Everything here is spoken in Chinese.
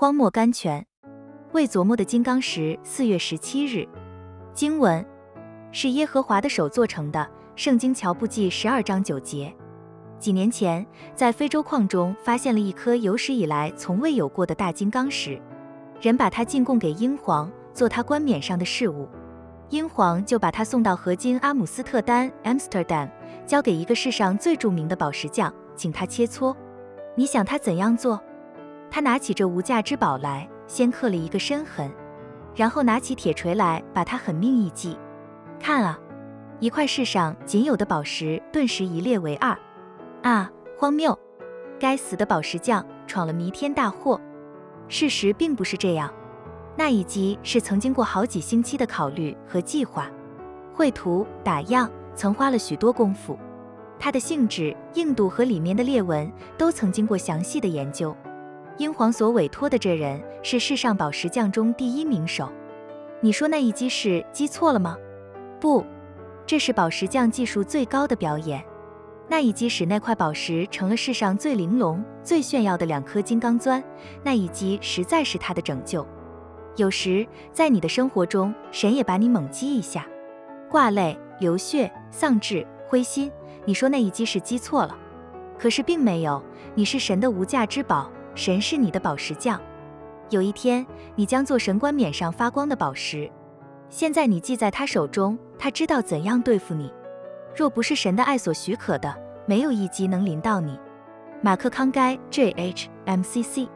荒漠甘泉，未琢磨的金刚石。四月十七日，经文是耶和华的手做成的。圣经乔布记十二章九节。几年前，在非洲矿中发现了一颗有史以来从未有过的大金刚石，人把它进贡给英皇，做他冠冕上的饰物。英皇就把它送到河津阿姆斯特丹 （Amsterdam），交给一个世上最著名的宝石匠，请他切磋。你想他怎样做？他拿起这无价之宝来，先刻了一个深痕，然后拿起铁锤来，把它狠命一击。看啊，一块世上仅有的宝石顿时一裂为二。啊，荒谬！该死的宝石匠闯了弥天大祸。事实并不是这样，那一击是曾经过好几星期的考虑和计划，绘图、打样，曾花了许多功夫。它的性质、硬度和里面的裂纹都曾经过详细的研究。英皇所委托的这人是世上宝石匠中第一名手。你说那一击是击错了吗？不，这是宝石匠技术最高的表演。那一击使那块宝石成了世上最玲珑、最炫耀的两颗金刚钻。那一击实在是他的拯救。有时在你的生活中，神也把你猛击一下，挂泪、流血、丧志、灰心。你说那一击是击错了，可是并没有。你是神的无价之宝。神是你的宝石匠，有一天你将做神冠冕上发光的宝石。现在你系在他手中，他知道怎样对付你。若不是神的爱所许可的，没有一击能临到你。马克·康该，J.H.M.C.C。